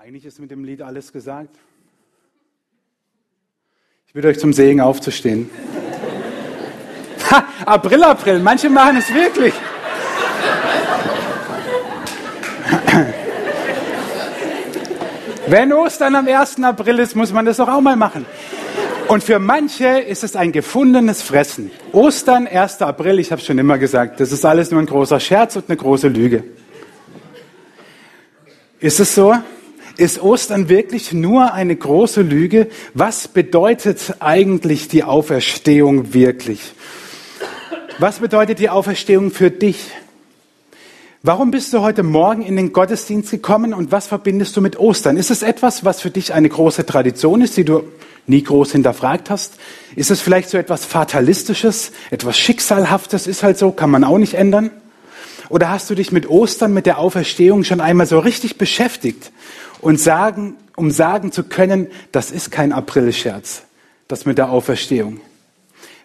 Eigentlich ist mit dem Lied alles gesagt. Ich bitte euch zum Segen aufzustehen. Ha, April, April, manche machen es wirklich. Wenn Ostern am 1. April ist, muss man das doch auch mal machen. Und für manche ist es ein gefundenes Fressen. Ostern, 1. April, ich habe schon immer gesagt, das ist alles nur ein großer Scherz und eine große Lüge. Ist es so? Ist Ostern wirklich nur eine große Lüge? Was bedeutet eigentlich die Auferstehung wirklich? Was bedeutet die Auferstehung für dich? Warum bist du heute Morgen in den Gottesdienst gekommen und was verbindest du mit Ostern? Ist es etwas, was für dich eine große Tradition ist, die du nie groß hinterfragt hast? Ist es vielleicht so etwas Fatalistisches, etwas Schicksalhaftes, ist halt so, kann man auch nicht ändern? Oder hast du dich mit Ostern, mit der Auferstehung schon einmal so richtig beschäftigt und sagen, um sagen zu können, das ist kein Aprilscherz, das mit der Auferstehung.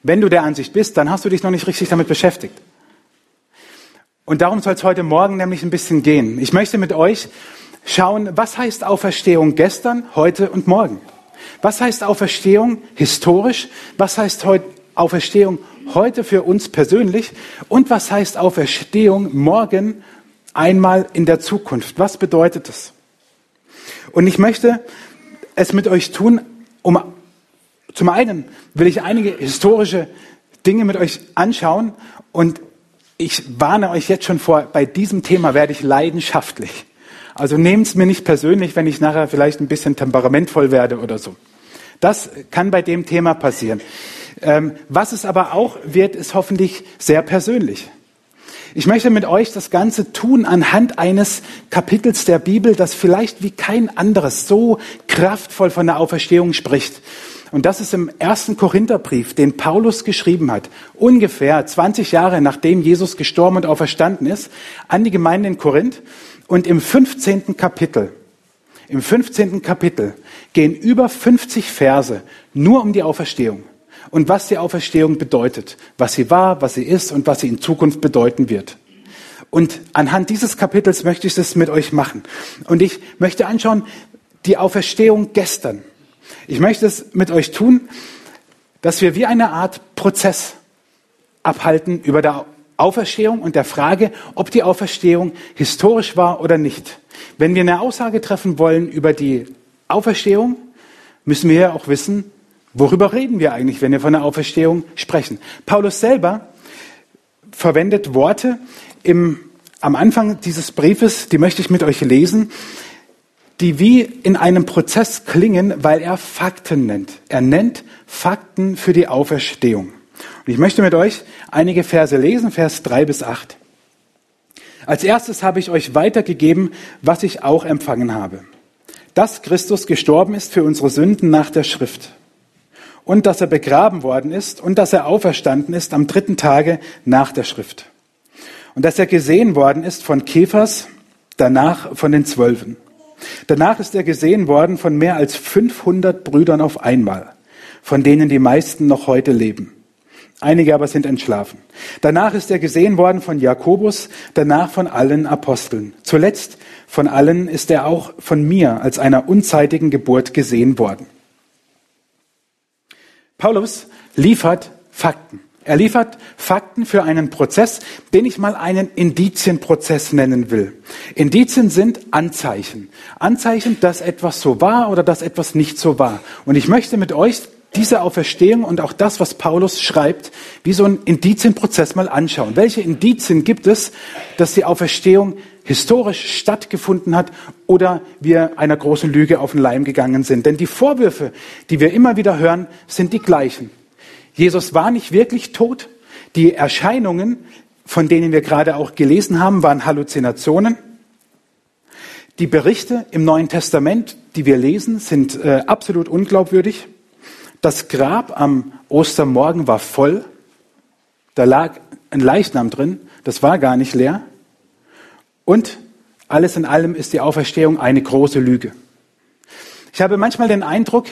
Wenn du der Ansicht bist, dann hast du dich noch nicht richtig damit beschäftigt. Und darum soll es heute Morgen nämlich ein bisschen gehen. Ich möchte mit euch schauen, was heißt Auferstehung gestern, heute und morgen? Was heißt Auferstehung historisch? Was heißt Auferstehung heute für uns persönlich? Und was heißt Auferstehung morgen einmal in der Zukunft? Was bedeutet es? Und ich möchte es mit euch tun, um zum einen will ich einige historische Dinge mit euch anschauen und ich warne euch jetzt schon vor, bei diesem Thema werde ich leidenschaftlich. Also nehmt es mir nicht persönlich, wenn ich nachher vielleicht ein bisschen temperamentvoll werde oder so. Das kann bei dem Thema passieren. Ähm, was es aber auch wird, ist hoffentlich sehr persönlich. Ich möchte mit euch das Ganze tun anhand eines Kapitels der Bibel, das vielleicht wie kein anderes so kraftvoll von der Auferstehung spricht. Und das ist im ersten Korintherbrief, den Paulus geschrieben hat, ungefähr 20 Jahre nachdem Jesus gestorben und auferstanden ist, an die Gemeinde in Korinth. Und im 15. Kapitel, im 15. Kapitel gehen über 50 Verse nur um die Auferstehung und was die Auferstehung bedeutet, was sie war, was sie ist und was sie in Zukunft bedeuten wird. Und anhand dieses Kapitels möchte ich das mit euch machen. Und ich möchte anschauen, die Auferstehung gestern. Ich möchte es mit euch tun, dass wir wie eine Art Prozess abhalten über der Auferstehung und der Frage, ob die Auferstehung historisch war oder nicht. Wenn wir eine Aussage treffen wollen über die Auferstehung, müssen wir ja auch wissen, Worüber reden wir eigentlich, wenn wir von der Auferstehung sprechen? Paulus selber verwendet Worte im, am Anfang dieses Briefes, die möchte ich mit euch lesen, die wie in einem Prozess klingen, weil er Fakten nennt. Er nennt Fakten für die Auferstehung. Und ich möchte mit euch einige Verse lesen, Vers drei bis acht. Als erstes habe ich euch weitergegeben, was ich auch empfangen habe. Dass Christus gestorben ist für unsere Sünden nach der Schrift und dass er begraben worden ist und dass er auferstanden ist am dritten Tage nach der Schrift. Und dass er gesehen worden ist von Kephas, danach von den Zwölfen. Danach ist er gesehen worden von mehr als 500 Brüdern auf einmal, von denen die meisten noch heute leben. Einige aber sind entschlafen. Danach ist er gesehen worden von Jakobus, danach von allen Aposteln. Zuletzt von allen ist er auch von mir als einer unzeitigen Geburt gesehen worden. Paulus liefert Fakten. Er liefert Fakten für einen Prozess, den ich mal einen Indizienprozess nennen will. Indizien sind Anzeichen. Anzeichen, dass etwas so war oder dass etwas nicht so war. Und ich möchte mit euch diese Auferstehung und auch das, was Paulus schreibt, wie so einen Indizienprozess mal anschauen. Welche Indizien gibt es, dass die Auferstehung historisch stattgefunden hat oder wir einer großen Lüge auf den Leim gegangen sind. Denn die Vorwürfe, die wir immer wieder hören, sind die gleichen. Jesus war nicht wirklich tot. Die Erscheinungen, von denen wir gerade auch gelesen haben, waren Halluzinationen. Die Berichte im Neuen Testament, die wir lesen, sind äh, absolut unglaubwürdig. Das Grab am Ostermorgen war voll. Da lag ein Leichnam drin. Das war gar nicht leer. Und alles in allem ist die Auferstehung eine große Lüge. Ich habe manchmal den Eindruck,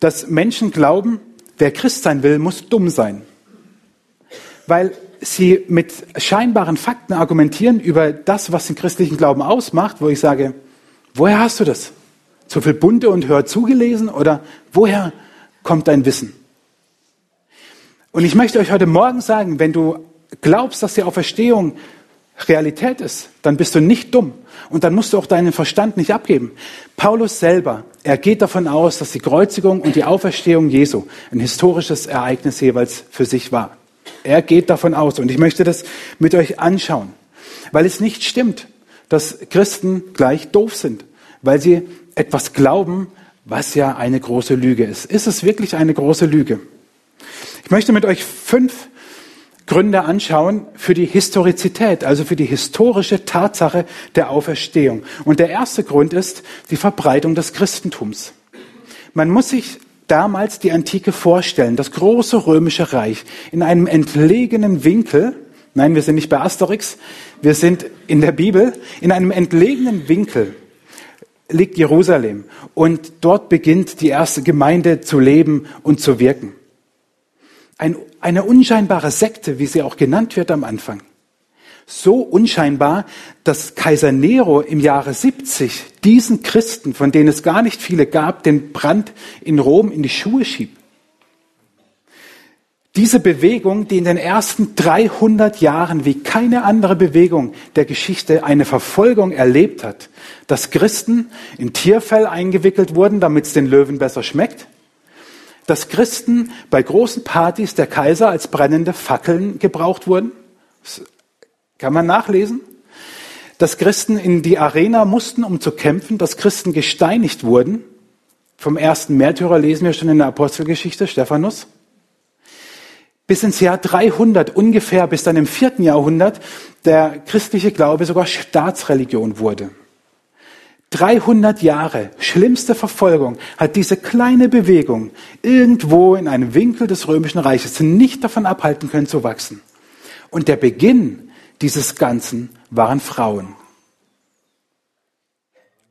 dass Menschen glauben, wer Christ sein will, muss dumm sein. Weil sie mit scheinbaren Fakten argumentieren über das, was den christlichen Glauben ausmacht, wo ich sage, woher hast du das? zu viel Bunte und Hör zugelesen oder woher kommt dein Wissen? Und ich möchte euch heute Morgen sagen, wenn du glaubst, dass die Auferstehung Realität ist, dann bist du nicht dumm und dann musst du auch deinen Verstand nicht abgeben. Paulus selber, er geht davon aus, dass die Kreuzigung und die Auferstehung Jesu ein historisches Ereignis jeweils für sich war. Er geht davon aus und ich möchte das mit euch anschauen, weil es nicht stimmt, dass Christen gleich doof sind, weil sie etwas glauben, was ja eine große Lüge ist. Ist es wirklich eine große Lüge? Ich möchte mit euch fünf Gründe anschauen für die Historizität, also für die historische Tatsache der Auferstehung. Und der erste Grund ist die Verbreitung des Christentums. Man muss sich damals die Antike vorstellen, das große römische Reich in einem entlegenen Winkel, nein, wir sind nicht bei Asterix, wir sind in der Bibel, in einem entlegenen Winkel liegt Jerusalem und dort beginnt die erste Gemeinde zu leben und zu wirken. Ein, eine unscheinbare Sekte, wie sie auch genannt wird am Anfang. So unscheinbar, dass Kaiser Nero im Jahre 70 diesen Christen, von denen es gar nicht viele gab, den Brand in Rom in die Schuhe schiebt. Diese Bewegung, die in den ersten 300 Jahren wie keine andere Bewegung der Geschichte eine Verfolgung erlebt hat, dass Christen in Tierfell eingewickelt wurden, damit es den Löwen besser schmeckt, dass Christen bei großen Partys der Kaiser als brennende Fackeln gebraucht wurden. Das kann man nachlesen. Dass Christen in die Arena mussten, um zu kämpfen, dass Christen gesteinigt wurden. Vom ersten Märtyrer lesen wir schon in der Apostelgeschichte, Stephanus. Bis ins Jahr 300 ungefähr, bis dann im vierten Jahrhundert der christliche Glaube sogar Staatsreligion wurde. 300 Jahre schlimmste Verfolgung hat diese kleine Bewegung irgendwo in einem Winkel des römischen Reiches nicht davon abhalten können zu wachsen. Und der Beginn dieses Ganzen waren Frauen.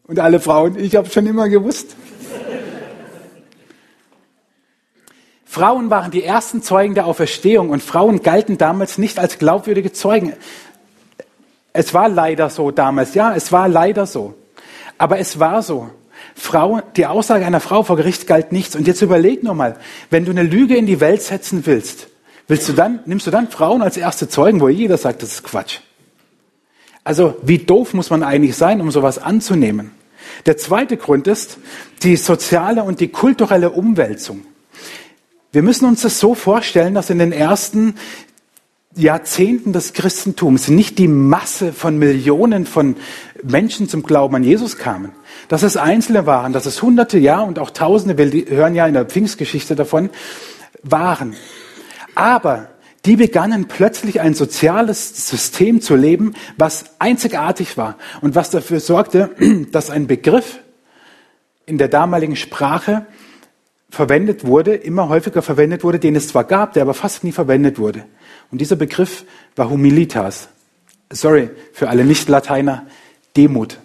Und alle Frauen, ich habe schon immer gewusst. Frauen waren die ersten Zeugen der Auferstehung und Frauen galten damals nicht als glaubwürdige Zeugen. Es war leider so damals, ja, es war leider so. Aber es war so. Frau, die Aussage einer Frau vor Gericht galt nichts. Und jetzt überleg nur mal, wenn du eine Lüge in die Welt setzen willst, willst du dann, nimmst du dann Frauen als erste Zeugen, wo jeder sagt, das ist Quatsch. Also, wie doof muss man eigentlich sein, um sowas anzunehmen? Der zweite Grund ist die soziale und die kulturelle Umwälzung. Wir müssen uns das so vorstellen, dass in den ersten Jahrzehnten des Christentums nicht die Masse von Millionen von Menschen zum Glauben an Jesus kamen. Dass es Einzelne waren, dass es Hunderte, ja, und auch Tausende, wir hören ja in der Pfingstgeschichte davon, waren. Aber die begannen plötzlich ein soziales System zu leben, was einzigartig war und was dafür sorgte, dass ein Begriff in der damaligen Sprache verwendet wurde, immer häufiger verwendet wurde, den es zwar gab, der aber fast nie verwendet wurde. Und dieser Begriff war Humilitas. Sorry für alle Nicht-Lateiner, Demut.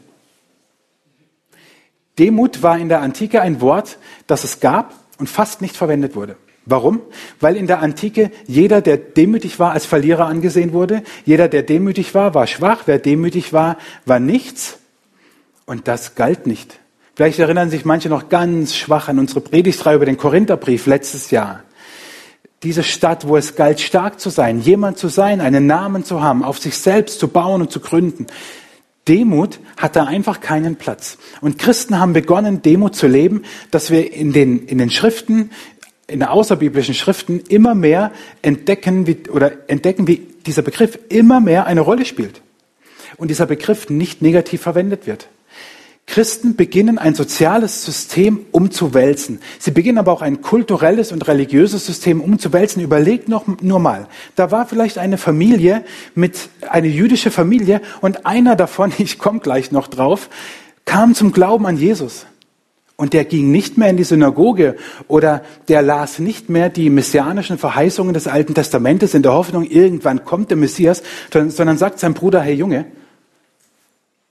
Demut war in der Antike ein Wort, das es gab und fast nicht verwendet wurde. Warum? Weil in der Antike jeder, der demütig war, als Verlierer angesehen wurde. Jeder, der demütig war, war schwach. Wer demütig war, war nichts. Und das galt nicht. Vielleicht erinnern sich manche noch ganz schwach an unsere Predigtreihe über den Korintherbrief letztes Jahr diese Stadt, wo es galt, stark zu sein, jemand zu sein, einen Namen zu haben, auf sich selbst zu bauen und zu gründen. Demut hat da einfach keinen Platz. Und Christen haben begonnen, Demut zu leben, dass wir in den, in den Schriften, in den außerbiblischen Schriften immer mehr entdecken, wie, oder entdecken, wie dieser Begriff immer mehr eine Rolle spielt. Und dieser Begriff nicht negativ verwendet wird. Christen beginnen ein soziales System umzuwälzen. Sie beginnen aber auch ein kulturelles und religiöses System umzuwälzen. Überlegt noch nur mal. Da war vielleicht eine Familie mit, eine jüdische Familie und einer davon, ich komme gleich noch drauf, kam zum Glauben an Jesus. Und der ging nicht mehr in die Synagoge oder der las nicht mehr die messianischen Verheißungen des Alten Testamentes in der Hoffnung, irgendwann kommt der Messias, sondern sagt sein Bruder, hey Junge,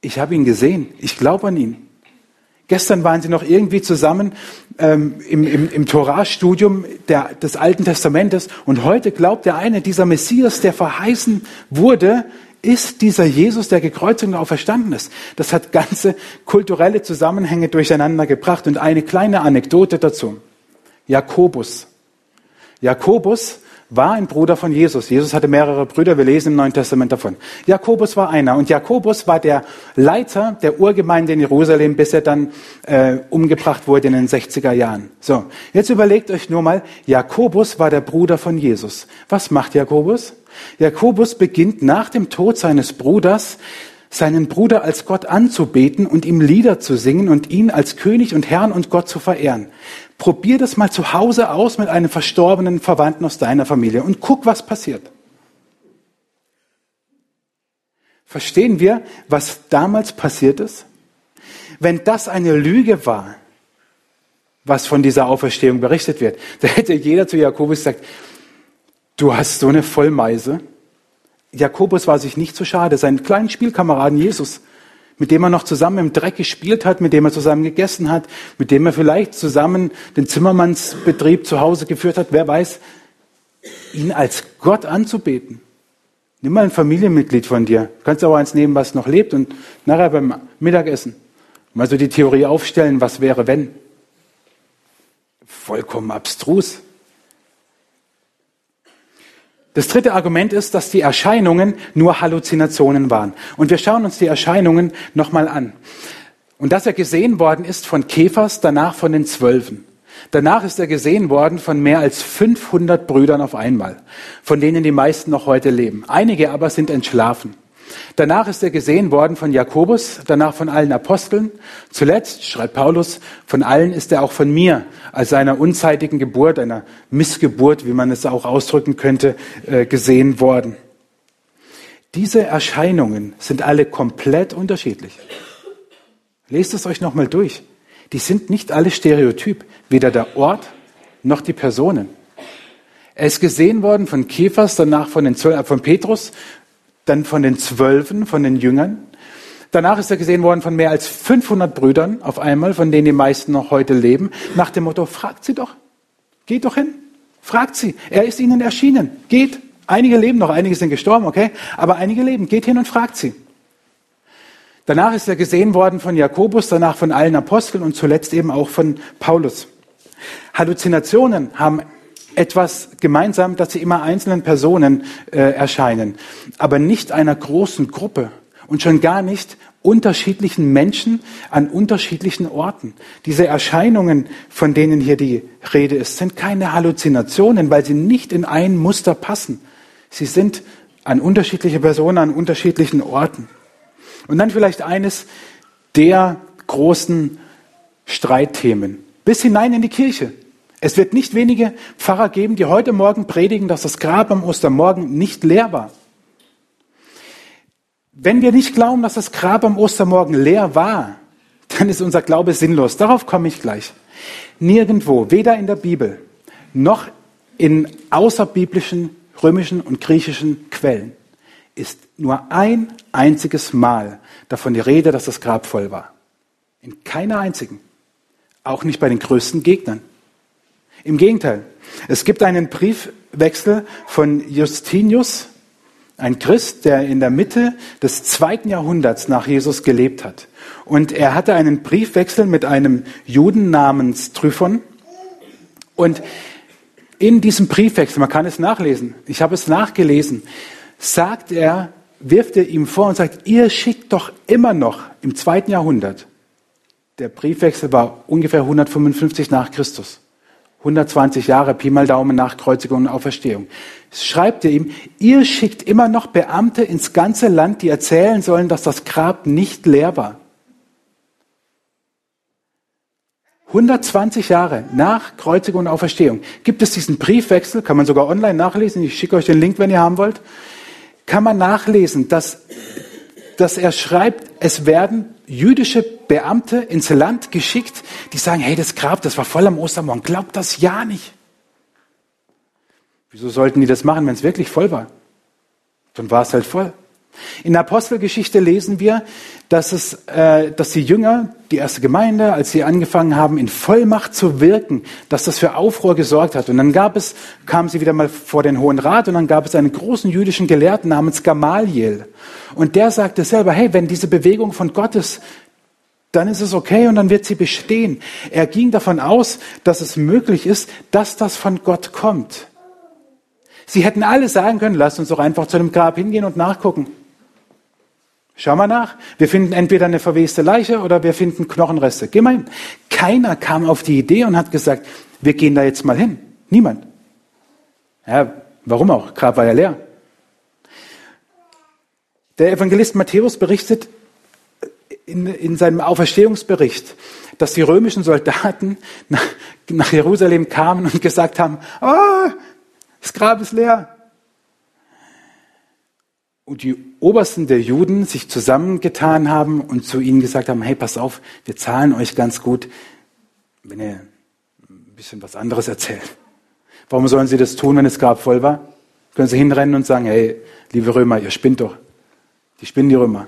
ich habe ihn gesehen. Ich glaube an ihn. Gestern waren sie noch irgendwie zusammen ähm, im, im, im Torah-Studium des Alten Testamentes und heute glaubt der eine, dieser Messias, der verheißen wurde, ist dieser Jesus, der gekreuzigt und auferstanden ist. Das hat ganze kulturelle Zusammenhänge durcheinander gebracht. Und eine kleine Anekdote dazu. Jakobus. Jakobus war ein Bruder von Jesus. Jesus hatte mehrere Brüder, wir lesen im Neuen Testament davon. Jakobus war einer und Jakobus war der Leiter der Urgemeinde in Jerusalem, bis er dann äh, umgebracht wurde in den 60er Jahren. So, jetzt überlegt euch nur mal, Jakobus war der Bruder von Jesus. Was macht Jakobus? Jakobus beginnt nach dem Tod seines Bruders seinen Bruder als Gott anzubeten und ihm Lieder zu singen und ihn als König und Herrn und Gott zu verehren. Probier das mal zu Hause aus mit einem verstorbenen Verwandten aus deiner Familie und guck, was passiert. Verstehen wir, was damals passiert ist? Wenn das eine Lüge war, was von dieser Auferstehung berichtet wird, da hätte jeder zu Jakobus gesagt, du hast so eine Vollmeise. Jakobus war sich nicht zu schade, seinen kleinen Spielkameraden Jesus mit dem er noch zusammen im Dreck gespielt hat, mit dem er zusammen gegessen hat, mit dem er vielleicht zusammen den Zimmermannsbetrieb zu Hause geführt hat, wer weiß, ihn als Gott anzubeten. Nimm mal ein Familienmitglied von dir. Du kannst auch eins nehmen, was noch lebt und nachher beim Mittagessen mal so die Theorie aufstellen, was wäre, wenn. Vollkommen abstrus. Das dritte Argument ist, dass die Erscheinungen nur Halluzinationen waren. Und wir schauen uns die Erscheinungen nochmal an. Und dass er gesehen worden ist von Käfers, danach von den Zwölfen. Danach ist er gesehen worden von mehr als 500 Brüdern auf einmal, von denen die meisten noch heute leben. Einige aber sind entschlafen. Danach ist er gesehen worden von Jakobus, danach von allen Aposteln. Zuletzt, schreibt Paulus, von allen ist er auch von mir als einer unzeitigen Geburt, einer Missgeburt, wie man es auch ausdrücken könnte, äh, gesehen worden. Diese Erscheinungen sind alle komplett unterschiedlich. Lest es euch nochmal durch. Die sind nicht alle stereotyp, weder der Ort noch die Personen. Er ist gesehen worden von Käfers, danach von, den, von Petrus, dann von den Zwölfen, von den Jüngern. Danach ist er gesehen worden von mehr als 500 Brüdern auf einmal, von denen die meisten noch heute leben, nach dem Motto, fragt sie doch, geht doch hin, fragt sie. Er ist ihnen erschienen, geht. Einige leben noch, einige sind gestorben, okay, aber einige leben, geht hin und fragt sie. Danach ist er gesehen worden von Jakobus, danach von allen Aposteln und zuletzt eben auch von Paulus. Halluzinationen haben etwas gemeinsam, dass sie immer einzelnen Personen äh, erscheinen, aber nicht einer großen Gruppe und schon gar nicht unterschiedlichen Menschen an unterschiedlichen Orten. Diese Erscheinungen, von denen hier die Rede ist, sind keine Halluzinationen, weil sie nicht in ein Muster passen. Sie sind an unterschiedliche Personen an unterschiedlichen Orten. Und dann vielleicht eines der großen Streitthemen bis hinein in die Kirche. Es wird nicht wenige Pfarrer geben, die heute Morgen predigen, dass das Grab am Ostermorgen nicht leer war. Wenn wir nicht glauben, dass das Grab am Ostermorgen leer war, dann ist unser Glaube sinnlos. Darauf komme ich gleich. Nirgendwo, weder in der Bibel noch in außerbiblischen römischen und griechischen Quellen, ist nur ein einziges Mal davon die Rede, dass das Grab voll war. In keiner einzigen. Auch nicht bei den größten Gegnern. Im Gegenteil, es gibt einen Briefwechsel von Justinius, ein Christ, der in der Mitte des zweiten Jahrhunderts nach Jesus gelebt hat. Und er hatte einen Briefwechsel mit einem Juden namens Tryphon. Und in diesem Briefwechsel, man kann es nachlesen, ich habe es nachgelesen, sagt er, wirft er ihm vor und sagt, ihr schickt doch immer noch im zweiten Jahrhundert. Der Briefwechsel war ungefähr 155 nach Christus. 120 Jahre, Pi mal Daumen nach Kreuzigung und Auferstehung. Schreibt er ihm, ihr schickt immer noch Beamte ins ganze Land, die erzählen sollen, dass das Grab nicht leer war. 120 Jahre nach Kreuzigung und Auferstehung gibt es diesen Briefwechsel, kann man sogar online nachlesen, ich schicke euch den Link, wenn ihr haben wollt, kann man nachlesen, dass, dass er schreibt, es werden jüdische Beamte ins Land geschickt, die sagen, hey, das Grab, das war voll am Ostermorgen. Glaubt das ja nicht. Wieso sollten die das machen, wenn es wirklich voll war? Dann war es halt voll. In der Apostelgeschichte lesen wir, dass, es, äh, dass die Jünger, die erste Gemeinde, als sie angefangen haben, in Vollmacht zu wirken, dass das für Aufruhr gesorgt hat. Und dann gab es, kamen sie wieder mal vor den Hohen Rat und dann gab es einen großen jüdischen Gelehrten namens Gamaliel. Und der sagte selber, hey, wenn diese Bewegung von Gott ist, dann ist es okay und dann wird sie bestehen. Er ging davon aus, dass es möglich ist, dass das von Gott kommt. Sie hätten alle sagen können, lasst uns doch einfach zu einem Grab hingehen und nachgucken. Schau mal nach. Wir finden entweder eine verweste Leiche oder wir finden Knochenreste. Geh mal hin. Keiner kam auf die Idee und hat gesagt, wir gehen da jetzt mal hin. Niemand. Ja, warum auch? Grab war ja leer. Der Evangelist Matthäus berichtet, in, in seinem Auferstehungsbericht, dass die römischen Soldaten nach, nach Jerusalem kamen und gesagt haben, oh, das Grab ist leer. Und die Obersten der Juden sich zusammengetan haben und zu ihnen gesagt haben, hey, pass auf, wir zahlen euch ganz gut, wenn ihr ein bisschen was anderes erzählt. Warum sollen sie das tun, wenn das Grab voll war? Können sie hinrennen und sagen, hey, liebe Römer, ihr spinnt doch. Die spinnen die Römer.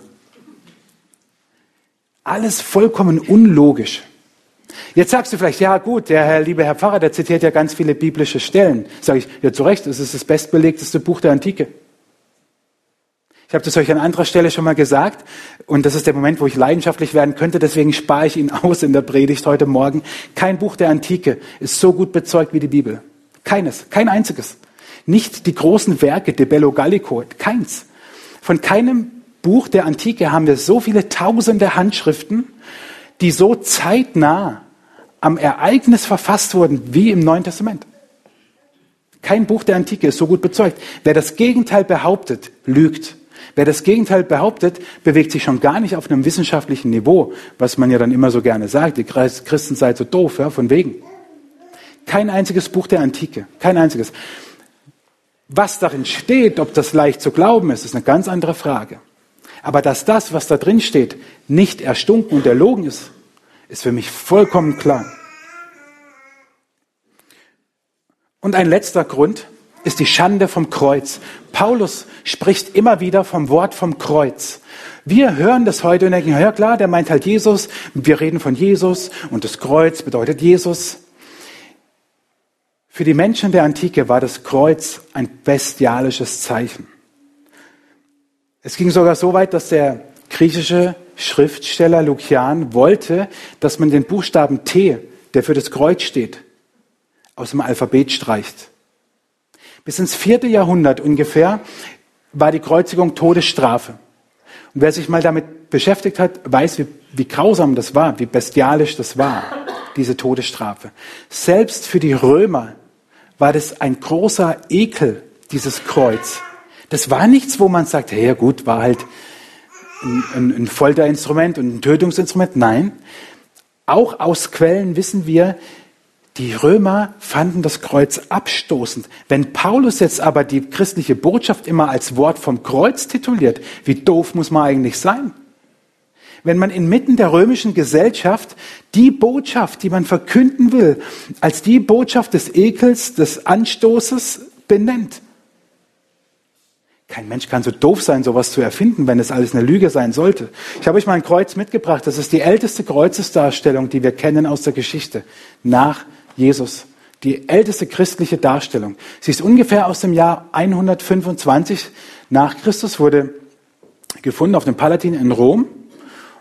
Alles vollkommen unlogisch. Jetzt sagst du vielleicht, ja gut, der Herr, liebe Herr Pfarrer, der zitiert ja ganz viele biblische Stellen. Sage ich, ja zu Recht, es ist das bestbelegteste Buch der Antike. Ich habe das euch an anderer Stelle schon mal gesagt und das ist der Moment, wo ich leidenschaftlich werden könnte, deswegen spare ich ihn aus in der Predigt heute Morgen. Kein Buch der Antike ist so gut bezeugt wie die Bibel. Keines, kein einziges. Nicht die großen Werke, De Bello Gallico, keins. Von keinem Buch der Antike haben wir so viele tausende Handschriften, die so zeitnah am Ereignis verfasst wurden wie im Neuen Testament. Kein Buch der Antike ist so gut bezeugt. Wer das Gegenteil behauptet, lügt. Wer das Gegenteil behauptet, bewegt sich schon gar nicht auf einem wissenschaftlichen Niveau, was man ja dann immer so gerne sagt, die Christen seid so doof, ja, von wegen. Kein einziges Buch der Antike, kein einziges. Was darin steht, ob das leicht zu glauben ist, ist eine ganz andere Frage. Aber dass das, was da drin steht, nicht erstunken und erlogen ist, ist für mich vollkommen klar. Und ein letzter Grund ist die Schande vom Kreuz. Paulus spricht immer wieder vom Wort vom Kreuz. Wir hören das heute und denken, ja klar, der meint halt Jesus. Wir reden von Jesus und das Kreuz bedeutet Jesus. Für die Menschen der Antike war das Kreuz ein bestialisches Zeichen. Es ging sogar so weit, dass der griechische Schriftsteller Lukian wollte, dass man den Buchstaben T, der für das Kreuz steht, aus dem Alphabet streicht. Bis ins vierte Jahrhundert ungefähr war die Kreuzigung Todesstrafe. Und wer sich mal damit beschäftigt hat, weiß, wie, wie grausam das war, wie bestialisch das war, diese Todesstrafe. Selbst für die Römer war das ein großer Ekel, dieses Kreuz. Das war nichts, wo man sagt, hey, ja gut, war halt ein, ein, ein Folterinstrument und ein Tötungsinstrument. Nein, auch aus Quellen wissen wir, die Römer fanden das Kreuz abstoßend. Wenn Paulus jetzt aber die christliche Botschaft immer als Wort vom Kreuz tituliert, wie doof muss man eigentlich sein? Wenn man inmitten der römischen Gesellschaft die Botschaft, die man verkünden will, als die Botschaft des Ekels, des Anstoßes benennt, kein Mensch kann so doof sein, sowas zu erfinden, wenn es alles eine Lüge sein sollte. Ich habe euch mal ein Kreuz mitgebracht. Das ist die älteste Kreuzesdarstellung, die wir kennen aus der Geschichte. Nach Jesus. Die älteste christliche Darstellung. Sie ist ungefähr aus dem Jahr 125 nach Christus, wurde gefunden auf dem Palatin in Rom.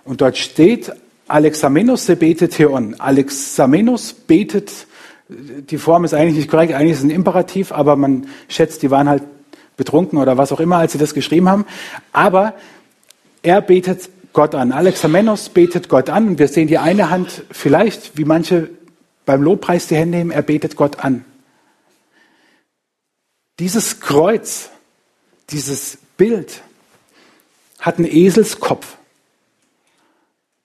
Und dort steht Alexamenos se betet theon. Alexamenos betet, die Form ist eigentlich nicht korrekt, eigentlich ist es ein Imperativ, aber man schätzt, die waren halt betrunken oder was auch immer, als sie das geschrieben haben. Aber er betet Gott an. Alexamenos betet Gott an. Wir sehen die eine Hand vielleicht, wie manche beim Lobpreis die Hände nehmen, er betet Gott an. Dieses Kreuz, dieses Bild hat einen Eselskopf,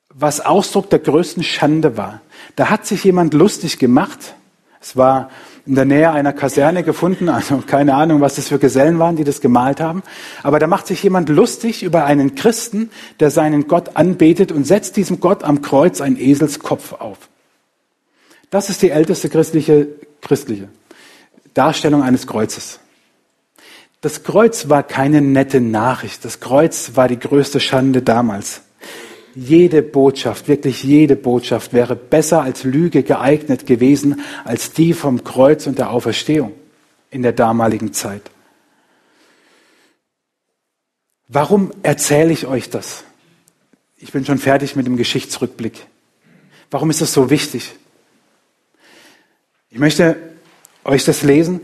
was Ausdruck der größten Schande war. Da hat sich jemand lustig gemacht. Es war in der Nähe einer Kaserne gefunden. Also keine Ahnung, was das für Gesellen waren, die das gemalt haben. Aber da macht sich jemand lustig über einen Christen, der seinen Gott anbetet und setzt diesem Gott am Kreuz einen Eselskopf auf. Das ist die älteste christliche, christliche Darstellung eines Kreuzes. Das Kreuz war keine nette Nachricht. Das Kreuz war die größte Schande damals. Jede Botschaft, wirklich jede Botschaft wäre besser als Lüge geeignet gewesen als die vom Kreuz und der Auferstehung in der damaligen Zeit. Warum erzähle ich euch das? Ich bin schon fertig mit dem Geschichtsrückblick. Warum ist das so wichtig? Ich möchte euch das lesen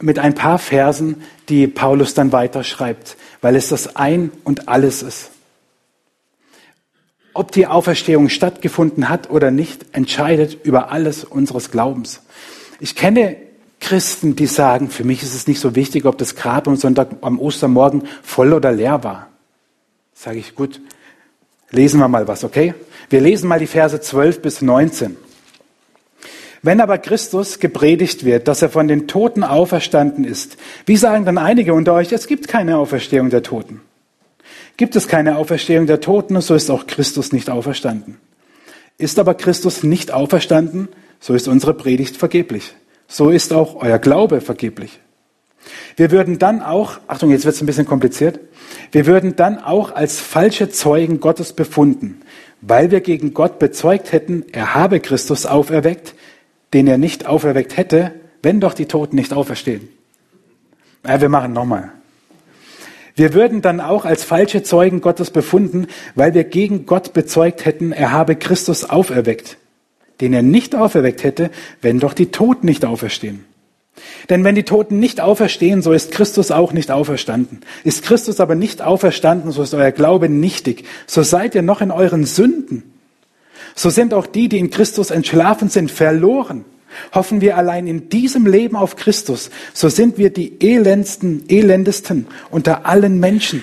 mit ein paar Versen, die Paulus dann weiterschreibt, weil es das Ein und alles ist. Ob die Auferstehung stattgefunden hat oder nicht, entscheidet über alles unseres Glaubens. Ich kenne Christen, die sagen, für mich ist es nicht so wichtig, ob das Grab am Sonntag, am Ostermorgen voll oder leer war. Sage ich, gut, lesen wir mal was, okay? Wir lesen mal die Verse 12 bis 19. Wenn aber Christus gepredigt wird, dass er von den Toten auferstanden ist, wie sagen dann einige unter euch, es gibt keine Auferstehung der Toten? Gibt es keine Auferstehung der Toten, so ist auch Christus nicht auferstanden. Ist aber Christus nicht auferstanden, so ist unsere Predigt vergeblich. So ist auch euer Glaube vergeblich. Wir würden dann auch, Achtung, jetzt wird es ein bisschen kompliziert, wir würden dann auch als falsche Zeugen Gottes befunden, weil wir gegen Gott bezeugt hätten, er habe Christus auferweckt, den er nicht auferweckt hätte, wenn doch die Toten nicht auferstehen. Ja, wir machen nochmal. Wir würden dann auch als falsche Zeugen Gottes befunden, weil wir gegen Gott bezeugt hätten, er habe Christus auferweckt, den er nicht auferweckt hätte, wenn doch die Toten nicht auferstehen. Denn wenn die Toten nicht auferstehen, so ist Christus auch nicht auferstanden. Ist Christus aber nicht auferstanden, so ist euer Glaube nichtig. So seid ihr noch in euren Sünden. So sind auch die, die in Christus entschlafen sind, verloren. Hoffen wir allein in diesem Leben auf Christus, so sind wir die elendsten, elendesten unter allen Menschen.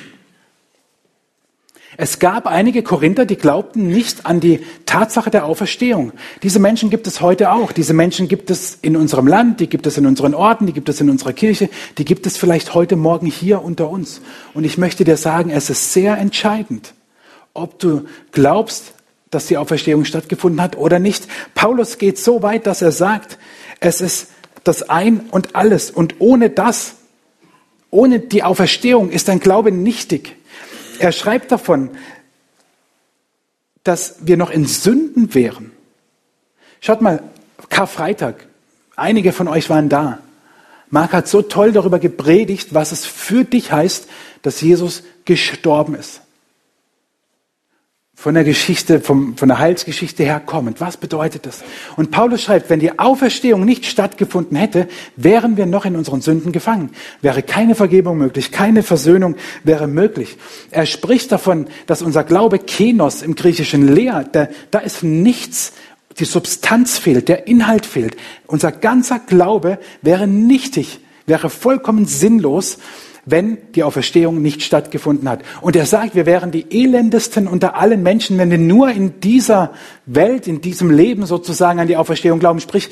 Es gab einige Korinther, die glaubten nicht an die Tatsache der Auferstehung. Diese Menschen gibt es heute auch. Diese Menschen gibt es in unserem Land, die gibt es in unseren Orten, die gibt es in unserer Kirche, die gibt es vielleicht heute Morgen hier unter uns. Und ich möchte dir sagen, es ist sehr entscheidend, ob du glaubst, dass die Auferstehung stattgefunden hat oder nicht. Paulus geht so weit, dass er sagt, es ist das Ein und alles. Und ohne das, ohne die Auferstehung ist dein Glaube nichtig. Er schreibt davon, dass wir noch in Sünden wären. Schaut mal, Karfreitag. Einige von euch waren da. Mark hat so toll darüber gepredigt, was es für dich heißt, dass Jesus gestorben ist von der Geschichte, vom, von der Heilsgeschichte her kommend. Was bedeutet das? Und Paulus schreibt, wenn die Auferstehung nicht stattgefunden hätte, wären wir noch in unseren Sünden gefangen. Wäre keine Vergebung möglich, keine Versöhnung wäre möglich. Er spricht davon, dass unser Glaube Kenos im Griechischen leer, da, da ist nichts, die Substanz fehlt, der Inhalt fehlt. Unser ganzer Glaube wäre nichtig, wäre vollkommen sinnlos wenn die Auferstehung nicht stattgefunden hat. Und er sagt, wir wären die elendesten unter allen Menschen, wenn wir nur in dieser Welt, in diesem Leben sozusagen an die Auferstehung glauben. Sprich,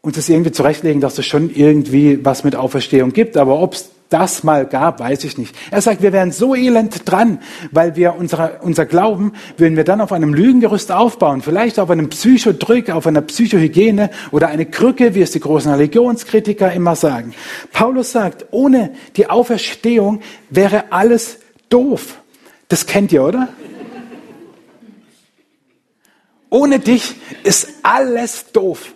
uns das irgendwie zurechtlegen, dass es schon irgendwie was mit Auferstehung gibt. Aber ob es das mal gab, weiß ich nicht. Er sagt, wir wären so elend dran, weil wir unsere, unser Glauben würden wir dann auf einem Lügengerüst aufbauen, vielleicht auf einem Psychodrück, auf einer Psychohygiene oder eine Krücke, wie es die großen Religionskritiker immer sagen. Paulus sagt, ohne die Auferstehung wäre alles doof. Das kennt ihr, oder? Ohne dich ist alles doof.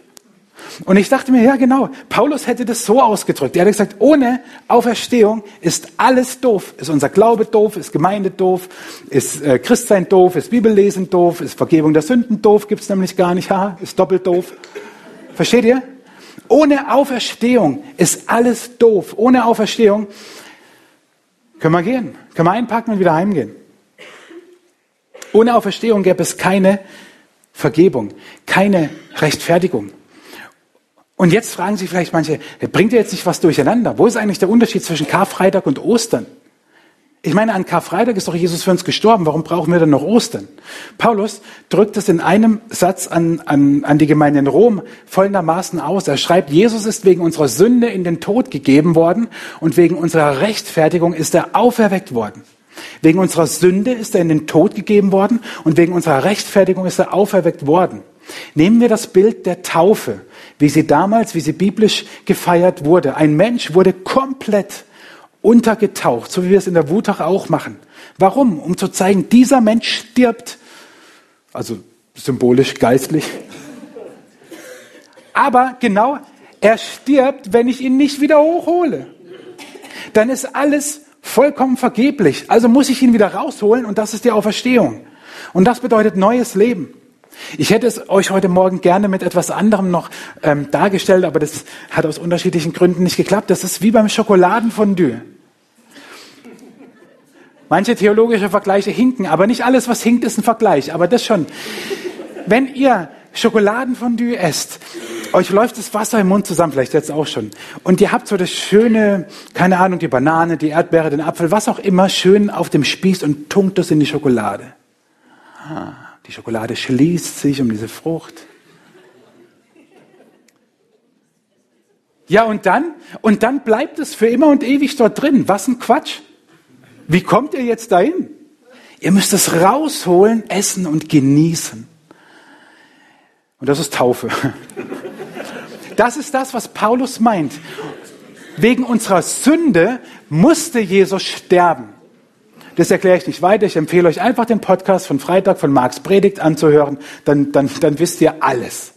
Und ich dachte mir, ja genau, Paulus hätte das so ausgedrückt. Er hätte gesagt, ohne Auferstehung ist alles doof. Ist unser Glaube doof, ist Gemeinde doof, ist äh, Christsein doof, ist Bibellesen doof, ist Vergebung der Sünden doof, gibt's nämlich gar nicht, haha, ist doppelt doof. Versteht ihr? Ohne Auferstehung ist alles doof. Ohne Auferstehung können wir gehen, können wir einpacken und wieder heimgehen. Ohne Auferstehung gäbe es keine Vergebung, keine Rechtfertigung. Und jetzt fragen sich vielleicht manche, bringt ihr jetzt nicht was durcheinander? Wo ist eigentlich der Unterschied zwischen Karfreitag und Ostern? Ich meine, an Karfreitag ist doch Jesus für uns gestorben. Warum brauchen wir dann noch Ostern? Paulus drückt es in einem Satz an, an, an die Gemeinde in Rom folgendermaßen aus. Er schreibt, Jesus ist wegen unserer Sünde in den Tod gegeben worden und wegen unserer Rechtfertigung ist er auferweckt worden. Wegen unserer Sünde ist er in den Tod gegeben worden und wegen unserer Rechtfertigung ist er auferweckt worden. Nehmen wir das Bild der Taufe, wie sie damals, wie sie biblisch gefeiert wurde. Ein Mensch wurde komplett untergetaucht, so wie wir es in der Wutach auch machen. Warum? Um zu zeigen, dieser Mensch stirbt. Also symbolisch, geistlich. Aber genau, er stirbt, wenn ich ihn nicht wieder hochhole. Dann ist alles vollkommen vergeblich. Also muss ich ihn wieder rausholen und das ist die Auferstehung. Und das bedeutet neues Leben. Ich hätte es euch heute Morgen gerne mit etwas anderem noch ähm, dargestellt, aber das hat aus unterschiedlichen Gründen nicht geklappt. Das ist wie beim Schokoladenfondue. Manche theologische Vergleiche hinken, aber nicht alles, was hinkt, ist ein Vergleich. Aber das schon. Wenn ihr Schokoladenfondue esst, euch läuft das Wasser im Mund zusammen, vielleicht jetzt auch schon. Und ihr habt so das schöne, keine Ahnung, die Banane, die Erdbeere, den Apfel, was auch immer, schön auf dem Spieß und tunkt es in die Schokolade. Ah, die Schokolade schließt sich um diese Frucht. Ja, und dann? Und dann bleibt es für immer und ewig dort drin. Was ein Quatsch. Wie kommt ihr jetzt dahin? Ihr müsst es rausholen, essen und genießen. Und das ist Taufe. Das ist das, was Paulus meint. Wegen unserer Sünde musste Jesus sterben. Das erkläre ich nicht weiter. Ich empfehle euch einfach den Podcast von Freitag von Marx Predigt anzuhören. Dann, dann, dann wisst ihr alles.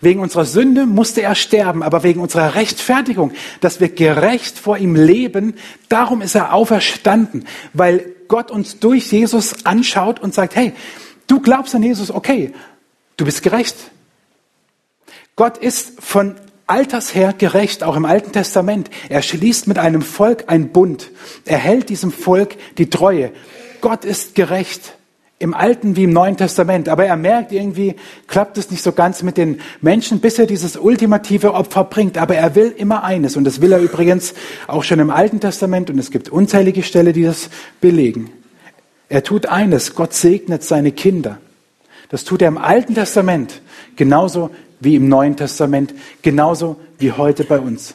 Wegen unserer Sünde musste er sterben, aber wegen unserer Rechtfertigung, dass wir gerecht vor ihm leben, darum ist er auferstanden, weil Gott uns durch Jesus anschaut und sagt, hey, du glaubst an Jesus, okay, du bist gerecht. Gott ist von alters her gerecht, auch im Alten Testament. Er schließt mit einem Volk ein Bund. Er hält diesem Volk die Treue. Gott ist gerecht im Alten wie im Neuen Testament. Aber er merkt irgendwie, klappt es nicht so ganz mit den Menschen, bis er dieses ultimative Opfer bringt. Aber er will immer eines. Und das will er übrigens auch schon im Alten Testament. Und es gibt unzählige Stellen, die das belegen. Er tut eines. Gott segnet seine Kinder. Das tut er im Alten Testament genauso wie im Neuen Testament, genauso wie heute bei uns.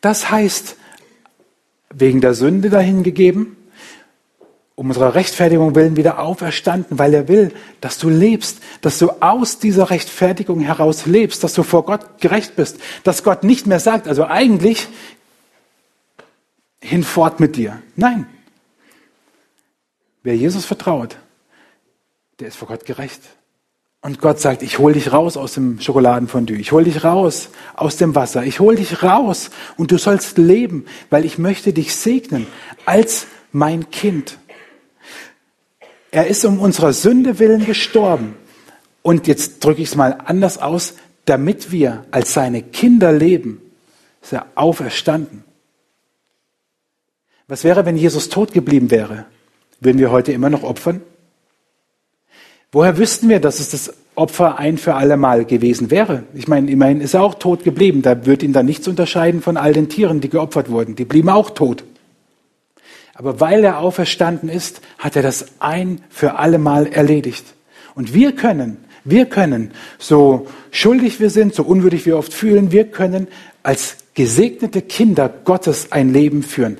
Das heißt, wegen der Sünde dahingegeben, um unserer Rechtfertigung willen wieder auferstanden, weil er will, dass du lebst, dass du aus dieser Rechtfertigung heraus lebst, dass du vor Gott gerecht bist, dass Gott nicht mehr sagt, also eigentlich hinfort mit dir. Nein. Wer Jesus vertraut, der ist vor Gott gerecht. Und Gott sagt, ich hol dich raus aus dem Schokoladenfondue, ich hol dich raus aus dem Wasser, ich hol dich raus und du sollst leben, weil ich möchte dich segnen als mein Kind. Er ist um unserer Sünde willen gestorben. Und jetzt drücke ich es mal anders aus, damit wir als seine Kinder leben, ist er auferstanden. Was wäre, wenn Jesus tot geblieben wäre? Würden wir heute immer noch opfern? Woher wüssten wir, dass es das Opfer ein für alle Mal gewesen wäre? Ich meine, immerhin ist er auch tot geblieben. Da wird ihn dann nichts unterscheiden von all den Tieren, die geopfert wurden. Die blieben auch tot. Aber weil er auferstanden ist, hat er das ein für alle Mal erledigt. Und wir können, wir können, so schuldig wir sind, so unwürdig wir oft fühlen, wir können als gesegnete Kinder Gottes ein Leben führen.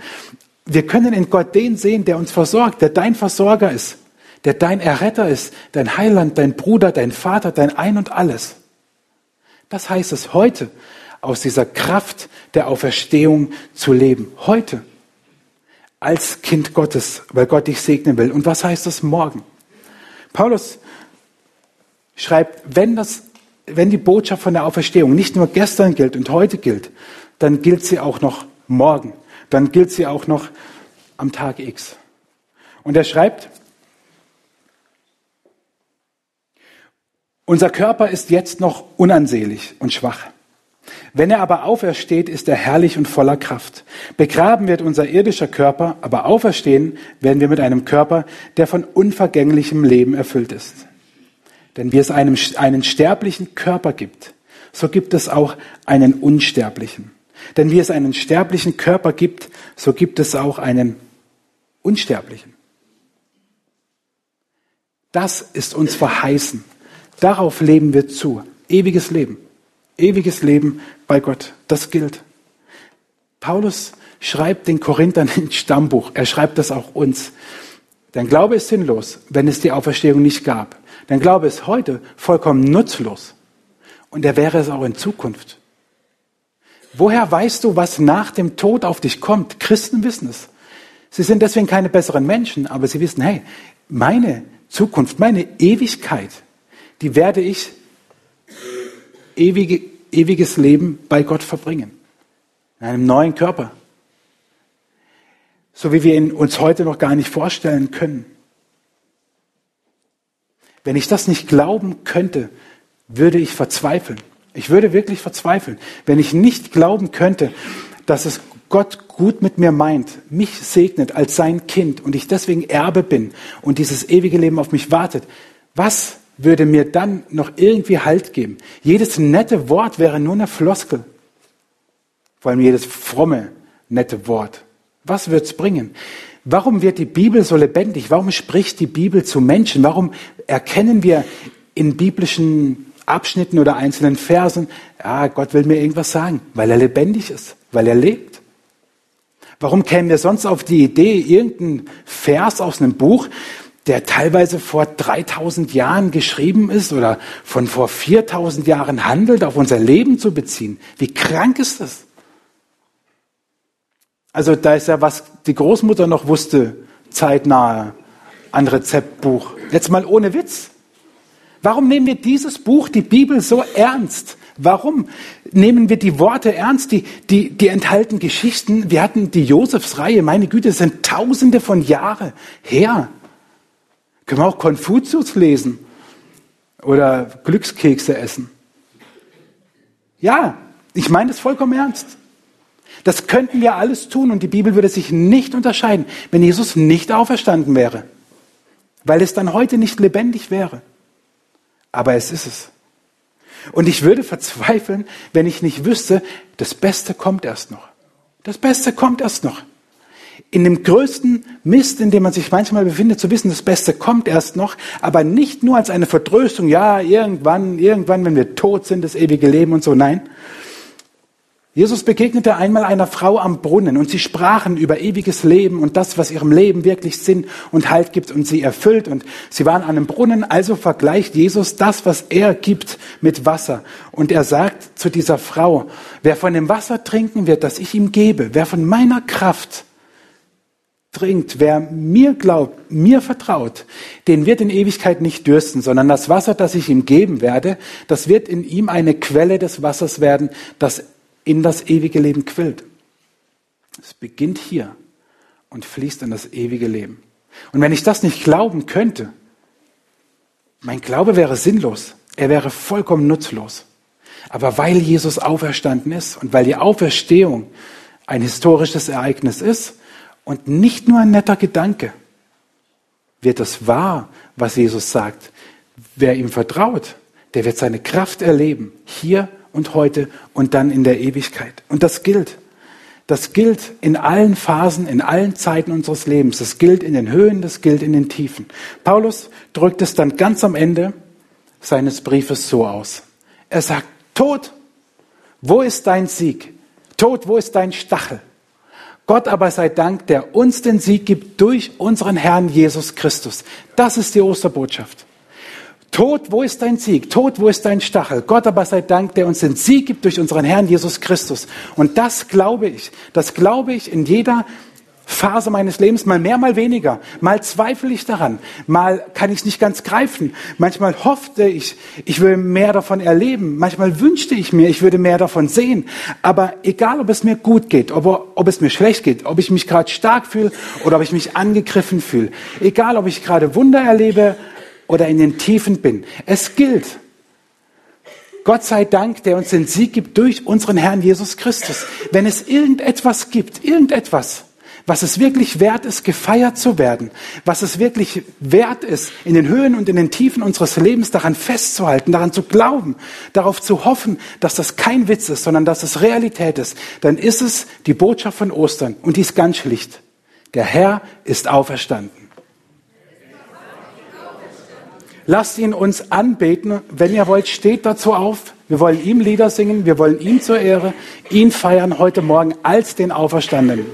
Wir können in Gott den sehen, der uns versorgt, der dein Versorger ist, der dein Erretter ist, dein Heiland, dein Bruder, dein Vater, dein Ein und alles. Das heißt es heute, aus dieser Kraft der Auferstehung zu leben. Heute als Kind Gottes, weil Gott dich segnen will. Und was heißt das morgen? Paulus schreibt, wenn, das, wenn die Botschaft von der Auferstehung nicht nur gestern gilt und heute gilt, dann gilt sie auch noch morgen. Dann gilt sie auch noch am Tag X. Und er schreibt, unser Körper ist jetzt noch unansehlich und schwach. Wenn er aber aufersteht, ist er herrlich und voller Kraft. Begraben wird unser irdischer Körper, aber auferstehen werden wir mit einem Körper, der von unvergänglichem Leben erfüllt ist. Denn wie es einem, einen sterblichen Körper gibt, so gibt es auch einen unsterblichen. Denn wie es einen sterblichen Körper gibt, so gibt es auch einen unsterblichen. Das ist uns verheißen. Darauf leben wir zu. Ewiges Leben. Ewiges Leben bei Gott. Das gilt. Paulus schreibt den Korinthern ein Stammbuch. Er schreibt das auch uns. Dein Glaube ist sinnlos, wenn es die Auferstehung nicht gab. Dein Glaube ist heute vollkommen nutzlos. Und er wäre es auch in Zukunft. Woher weißt du, was nach dem Tod auf dich kommt? Christen wissen es. Sie sind deswegen keine besseren Menschen, aber sie wissen, hey, meine Zukunft, meine Ewigkeit, die werde ich ewige, ewiges Leben bei Gott verbringen. In einem neuen Körper. So wie wir ihn uns heute noch gar nicht vorstellen können. Wenn ich das nicht glauben könnte, würde ich verzweifeln. Ich würde wirklich verzweifeln, wenn ich nicht glauben könnte, dass es Gott gut mit mir meint, mich segnet als sein Kind und ich deswegen Erbe bin und dieses ewige Leben auf mich wartet. Was würde mir dann noch irgendwie Halt geben? Jedes nette Wort wäre nur eine Floskel. Vor allem jedes fromme, nette Wort. Was wird's bringen? Warum wird die Bibel so lebendig? Warum spricht die Bibel zu Menschen? Warum erkennen wir in biblischen Abschnitten oder einzelnen Versen, ja, Gott will mir irgendwas sagen, weil er lebendig ist, weil er lebt? Warum kämen wir sonst auf die Idee, irgendein Vers aus einem Buch, der teilweise vor 3000 Jahren geschrieben ist oder von vor 4000 Jahren handelt, auf unser Leben zu beziehen? Wie krank ist das? Also da ist ja, was die Großmutter noch wusste, zeitnahe ein Rezeptbuch. Jetzt mal ohne Witz. Warum nehmen wir dieses Buch, die Bibel, so ernst? Warum nehmen wir die Worte ernst, die, die, die enthalten Geschichten? Wir hatten die Josefsreihe, meine Güte, das sind tausende von Jahren her. Können wir auch Konfuzius lesen oder Glückskekse essen? Ja, ich meine das vollkommen ernst. Das könnten wir alles tun und die Bibel würde sich nicht unterscheiden, wenn Jesus nicht auferstanden wäre, weil es dann heute nicht lebendig wäre. Aber es ist es. Und ich würde verzweifeln, wenn ich nicht wüsste, das Beste kommt erst noch. Das Beste kommt erst noch. In dem größten Mist, in dem man sich manchmal befindet, zu wissen, das Beste kommt erst noch, aber nicht nur als eine Vertröstung, ja, irgendwann, irgendwann, wenn wir tot sind, das ewige Leben und so, nein, Jesus begegnete einmal einer Frau am Brunnen und sie sprachen über ewiges Leben und das, was ihrem Leben wirklich Sinn und Halt gibt und sie erfüllt. Und sie waren an einem Brunnen, also vergleicht Jesus das, was er gibt, mit Wasser. Und er sagt zu dieser Frau, wer von dem Wasser trinken wird, das ich ihm gebe, wer von meiner Kraft trinkt, wer mir glaubt, mir vertraut, den wird in Ewigkeit nicht dürsten, sondern das Wasser, das ich ihm geben werde, das wird in ihm eine Quelle des Wassers werden, das in das ewige Leben quillt. Es beginnt hier und fließt in das ewige Leben. Und wenn ich das nicht glauben könnte, mein Glaube wäre sinnlos. Er wäre vollkommen nutzlos. Aber weil Jesus auferstanden ist und weil die Auferstehung ein historisches Ereignis ist und nicht nur ein netter Gedanke, wird es wahr, was Jesus sagt. Wer ihm vertraut, der wird seine Kraft erleben, hier und heute und dann in der Ewigkeit. Und das gilt. Das gilt in allen Phasen, in allen Zeiten unseres Lebens. Das gilt in den Höhen, das gilt in den Tiefen. Paulus drückt es dann ganz am Ende seines Briefes so aus. Er sagt, Tod, wo ist dein Sieg? Tod, wo ist dein Stachel? Gott aber sei Dank, der uns den Sieg gibt durch unseren Herrn Jesus Christus. Das ist die Osterbotschaft. Tod, wo ist dein Sieg? Tod, wo ist dein Stachel? Gott aber sei Dank, der uns den Sieg gibt durch unseren Herrn Jesus Christus. Und das glaube ich. Das glaube ich in jeder Phase meines Lebens, mal mehr, mal weniger. Mal zweifle ich daran, mal kann ich es nicht ganz greifen. Manchmal hoffte ich, ich würde mehr davon erleben. Manchmal wünschte ich mir, ich würde mehr davon sehen. Aber egal, ob es mir gut geht, ob, ob es mir schlecht geht, ob ich mich gerade stark fühle oder ob ich mich angegriffen fühle, egal, ob ich gerade Wunder erlebe oder in den Tiefen bin. Es gilt. Gott sei Dank, der uns den Sieg gibt durch unseren Herrn Jesus Christus. Wenn es irgendetwas gibt, irgendetwas, was es wirklich wert ist, gefeiert zu werden, was es wirklich wert ist, in den Höhen und in den Tiefen unseres Lebens daran festzuhalten, daran zu glauben, darauf zu hoffen, dass das kein Witz ist, sondern dass es Realität ist, dann ist es die Botschaft von Ostern und die ist ganz schlicht. Der Herr ist auferstanden. Lasst ihn uns anbeten. Wenn ihr wollt, steht dazu auf. Wir wollen ihm Lieder singen. Wir wollen ihm zur Ehre, ihn feiern heute Morgen als den Auferstandenen.